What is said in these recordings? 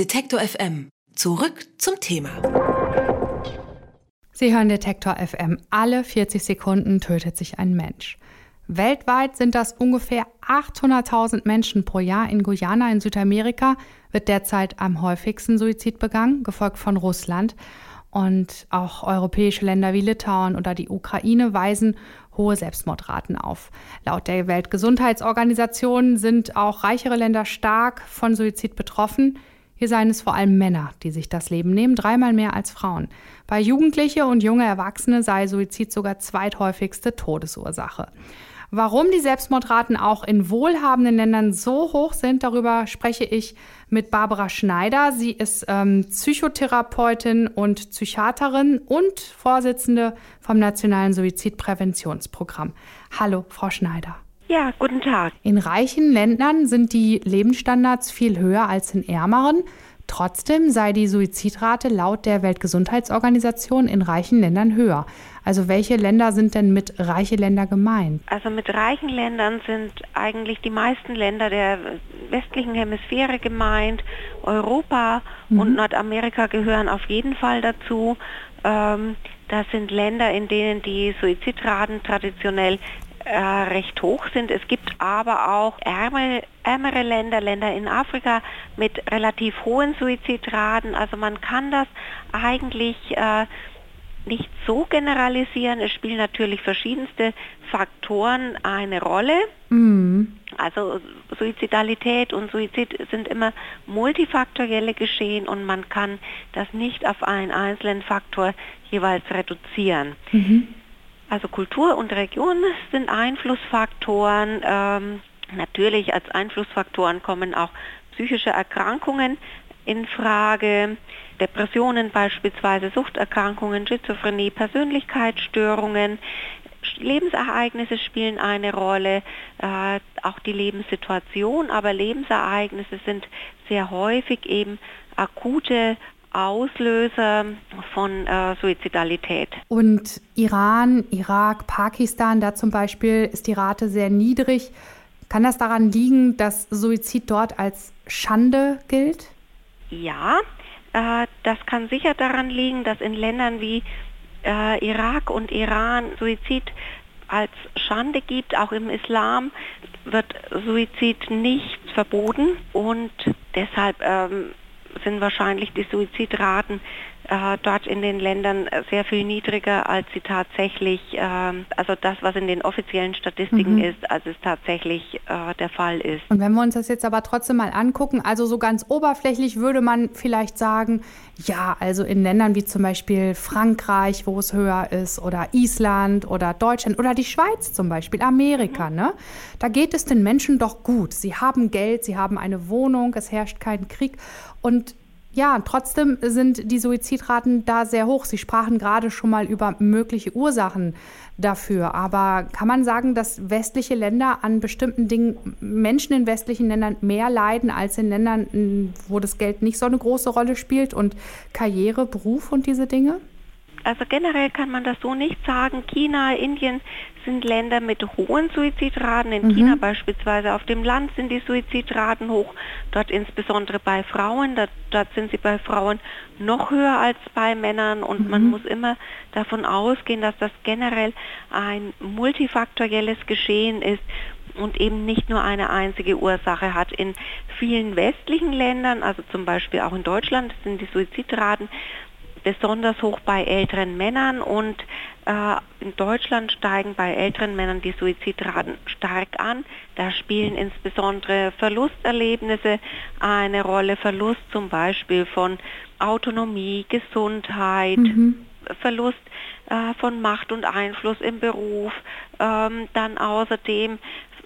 Detektor FM. Zurück zum Thema. Sie hören Detektor FM. Alle 40 Sekunden tötet sich ein Mensch. Weltweit sind das ungefähr 800.000 Menschen pro Jahr. In Guyana in Südamerika wird derzeit am häufigsten Suizid begangen, gefolgt von Russland. Und auch europäische Länder wie Litauen oder die Ukraine weisen hohe Selbstmordraten auf. Laut der Weltgesundheitsorganisation sind auch reichere Länder stark von Suizid betroffen. Hier seien es vor allem Männer, die sich das Leben nehmen, dreimal mehr als Frauen. Bei Jugendliche und junge Erwachsene sei Suizid sogar zweithäufigste Todesursache. Warum die Selbstmordraten auch in wohlhabenden Ländern so hoch sind, darüber spreche ich mit Barbara Schneider. Sie ist ähm, Psychotherapeutin und Psychiaterin und Vorsitzende vom Nationalen Suizidpräventionsprogramm. Hallo, Frau Schneider. Ja, guten Tag. In reichen Ländern sind die Lebensstandards viel höher als in ärmeren. Trotzdem sei die Suizidrate laut der Weltgesundheitsorganisation in reichen Ländern höher. Also welche Länder sind denn mit reiche Länder gemeint? Also mit reichen Ländern sind eigentlich die meisten Länder der westlichen Hemisphäre gemeint. Europa mhm. und Nordamerika gehören auf jeden Fall dazu. Ähm, das sind Länder, in denen die Suizidraten traditionell äh, recht hoch sind. Es gibt aber auch ärmere, ärmere Länder, Länder in Afrika mit relativ hohen Suizidraten. Also man kann das eigentlich äh, nicht so generalisieren. Es spielen natürlich verschiedenste Faktoren eine Rolle. Mhm. Also Suizidalität und Suizid sind immer multifaktorielle Geschehen und man kann das nicht auf einen einzelnen Faktor jeweils reduzieren. Mhm. Also Kultur und Region sind Einflussfaktoren. Ähm, natürlich als Einflussfaktoren kommen auch psychische Erkrankungen in Frage. Depressionen beispielsweise, Suchterkrankungen, Schizophrenie, Persönlichkeitsstörungen. Lebensereignisse spielen eine Rolle, äh, auch die Lebenssituation, aber Lebensereignisse sind sehr häufig eben akute Auslöser von äh, Suizidalität. Und Iran, Irak, Pakistan, da zum Beispiel ist die Rate sehr niedrig. Kann das daran liegen, dass Suizid dort als Schande gilt? Ja, äh, das kann sicher daran liegen, dass in Ländern wie äh, Irak und Iran Suizid als Schande gibt. Auch im Islam wird Suizid nicht verboten und deshalb ähm, sind wahrscheinlich die Suizidraten äh, dort in den Ländern sehr viel niedriger, als sie tatsächlich, äh, also das, was in den offiziellen Statistiken mhm. ist, als es tatsächlich äh, der Fall ist. Und wenn wir uns das jetzt aber trotzdem mal angucken, also so ganz oberflächlich würde man vielleicht sagen, ja, also in Ländern wie zum Beispiel Frankreich, wo es höher ist, oder Island oder Deutschland oder die Schweiz zum Beispiel, Amerika, mhm. ne? Da geht es den Menschen doch gut. Sie haben Geld, sie haben eine Wohnung, es herrscht kein Krieg. Und ja, trotzdem sind die Suizidraten da sehr hoch. Sie sprachen gerade schon mal über mögliche Ursachen dafür. Aber kann man sagen, dass westliche Länder an bestimmten Dingen, Menschen in westlichen Ländern mehr leiden als in Ländern, wo das Geld nicht so eine große Rolle spielt und Karriere, Beruf und diese Dinge? Also generell kann man das so nicht sagen. China, Indien sind Länder mit hohen Suizidraten. In mhm. China beispielsweise auf dem Land sind die Suizidraten hoch. Dort insbesondere bei Frauen. Dort, dort sind sie bei Frauen noch höher als bei Männern. Und mhm. man muss immer davon ausgehen, dass das generell ein multifaktorielles Geschehen ist und eben nicht nur eine einzige Ursache hat. In vielen westlichen Ländern, also zum Beispiel auch in Deutschland, sind die Suizidraten besonders hoch bei älteren Männern und äh, in Deutschland steigen bei älteren Männern die Suizidraten stark an. Da spielen insbesondere Verlusterlebnisse eine Rolle, Verlust zum Beispiel von Autonomie, Gesundheit, mhm. Verlust äh, von Macht und Einfluss im Beruf, ähm, dann außerdem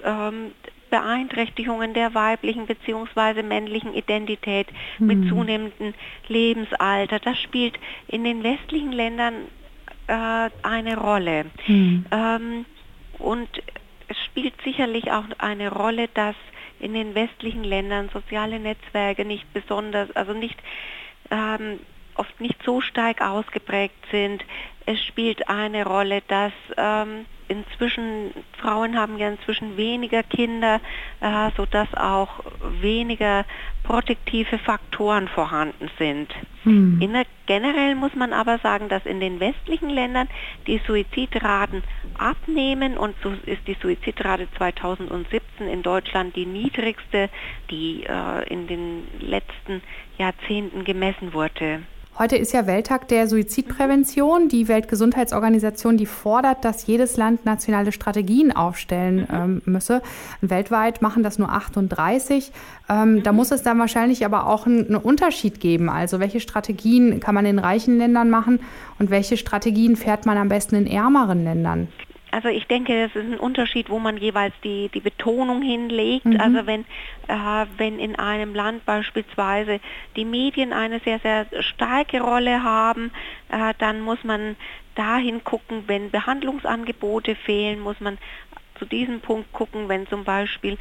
ähm, Beeinträchtigungen der weiblichen bzw. männlichen Identität mhm. mit zunehmendem Lebensalter. Das spielt in den westlichen Ländern äh, eine Rolle. Mhm. Ähm, und es spielt sicherlich auch eine Rolle, dass in den westlichen Ländern soziale Netzwerke nicht besonders, also nicht ähm, oft nicht so stark ausgeprägt sind. Es spielt eine Rolle, dass ähm, inzwischen, Frauen haben ja inzwischen weniger Kinder, äh, sodass auch weniger protektive Faktoren vorhanden sind. Hm. Der, generell muss man aber sagen, dass in den westlichen Ländern die Suizidraten abnehmen und so ist die Suizidrate 2017 in Deutschland die niedrigste, die äh, in den letzten Jahrzehnten gemessen wurde. Heute ist ja Welttag der Suizidprävention. Die Weltgesundheitsorganisation, die fordert, dass jedes Land nationale Strategien aufstellen ähm, müsse. Weltweit machen das nur 38. Ähm, da muss es dann wahrscheinlich aber auch einen Unterschied geben. Also welche Strategien kann man in reichen Ländern machen und welche Strategien fährt man am besten in ärmeren Ländern? Also ich denke, es ist ein Unterschied, wo man jeweils die, die Betonung hinlegt. Mhm. Also wenn, äh, wenn in einem Land beispielsweise die Medien eine sehr, sehr starke Rolle haben, äh, dann muss man dahin gucken, wenn Behandlungsangebote fehlen, muss man zu diesem Punkt gucken, wenn zum Beispiel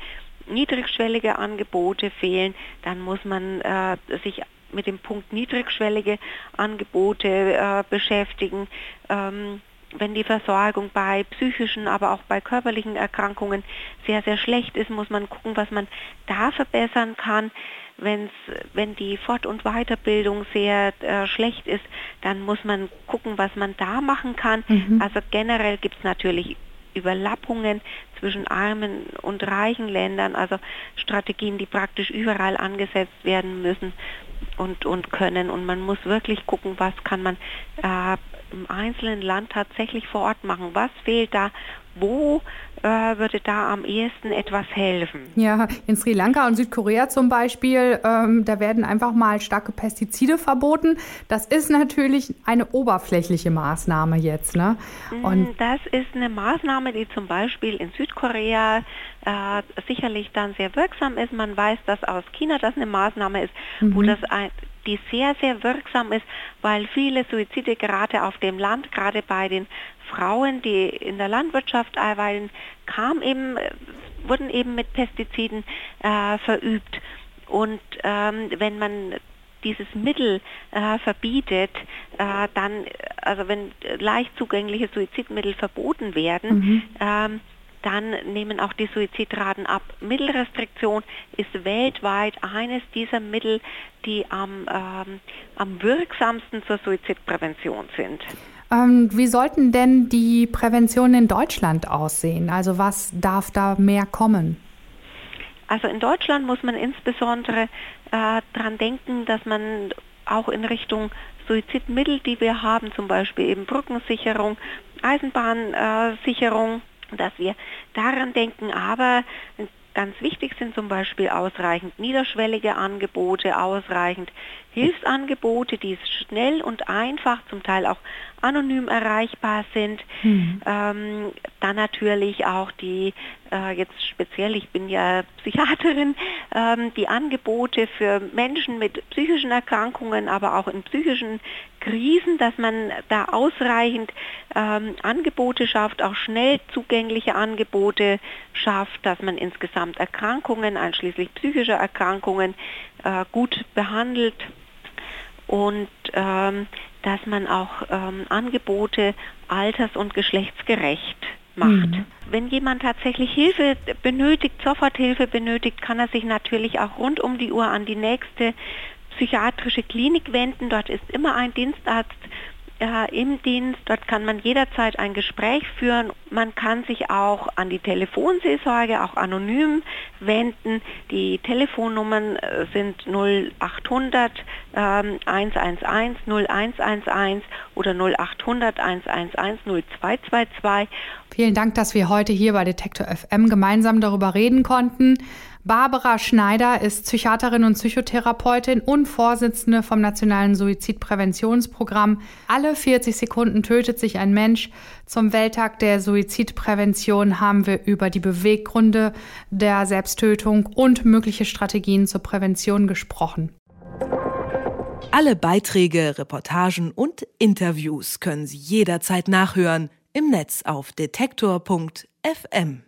niedrigschwellige Angebote fehlen, dann muss man äh, sich mit dem Punkt niedrigschwellige Angebote äh, beschäftigen. Ähm, wenn die Versorgung bei psychischen, aber auch bei körperlichen Erkrankungen sehr, sehr schlecht ist, muss man gucken, was man da verbessern kann. Wenn's, wenn die Fort- und Weiterbildung sehr äh, schlecht ist, dann muss man gucken, was man da machen kann. Mhm. Also generell gibt es natürlich Überlappungen zwischen armen und reichen Ländern, also Strategien, die praktisch überall angesetzt werden müssen und, und können. Und man muss wirklich gucken, was kann man äh, im einzelnen Land tatsächlich vor Ort machen? Was fehlt da? Wo äh, würde da am ehesten etwas helfen? Ja, in Sri Lanka und Südkorea zum Beispiel, ähm, da werden einfach mal starke Pestizide verboten. Das ist natürlich eine oberflächliche Maßnahme jetzt. Ne? Mm, und das ist eine Maßnahme, die zum Beispiel in Südkorea äh, sicherlich dann sehr wirksam ist. Man weiß, dass aus China das eine Maßnahme ist, mhm. wo das ein, die sehr, sehr wirksam ist, weil viele Suizide gerade auf dem Land, gerade bei den Frauen, die in der Landwirtschaft arbeiten, kam eben, wurden eben mit Pestiziden äh, verübt. Und ähm, wenn man dieses Mittel äh, verbietet, äh, dann, also wenn leicht zugängliche Suizidmittel verboten werden, mhm. ähm, dann nehmen auch die Suizidraten ab. Mittelrestriktion ist weltweit eines dieser Mittel, die am, ähm, am wirksamsten zur Suizidprävention sind. Ähm, wie sollten denn die Präventionen in Deutschland aussehen? Also was darf da mehr kommen? Also in Deutschland muss man insbesondere äh, daran denken, dass man auch in Richtung Suizidmittel, die wir haben, zum Beispiel eben Brückensicherung, Eisenbahnsicherung, dass wir daran denken, aber ganz wichtig sind zum Beispiel ausreichend niederschwellige Angebote, ausreichend Hilfsangebote, die schnell und einfach, zum Teil auch anonym erreichbar sind. Mhm. Ähm, dann natürlich auch die, äh, jetzt speziell, ich bin ja Psychiaterin, ähm, die Angebote für Menschen mit psychischen Erkrankungen, aber auch in psychischen Krisen, dass man da ausreichend ähm, Angebote schafft, auch schnell zugängliche Angebote schafft, dass man insgesamt Erkrankungen, einschließlich psychischer Erkrankungen, äh, gut behandelt und ähm, dass man auch ähm, Angebote alters- und geschlechtsgerecht macht. Mhm. Wenn jemand tatsächlich Hilfe benötigt, Soforthilfe benötigt, kann er sich natürlich auch rund um die Uhr an die nächste psychiatrische Klinik wenden. Dort ist immer ein Dienstarzt äh, im Dienst. Dort kann man jederzeit ein Gespräch führen. Man kann sich auch an die Telefonseelsorge, auch anonym wenden. Die Telefonnummern äh, sind 0800 ähm, 111 0111 oder 0800 111 0222. Vielen Dank, dass wir heute hier bei Detektor FM gemeinsam darüber reden konnten. Barbara Schneider ist Psychiaterin und Psychotherapeutin und Vorsitzende vom Nationalen Suizidpräventionsprogramm. Alle 40 Sekunden tötet sich ein Mensch. Zum Welttag der Suizidprävention haben wir über die Beweggründe der Selbsttötung und mögliche Strategien zur Prävention gesprochen. Alle Beiträge, Reportagen und Interviews können Sie jederzeit nachhören im Netz auf detektor.fm.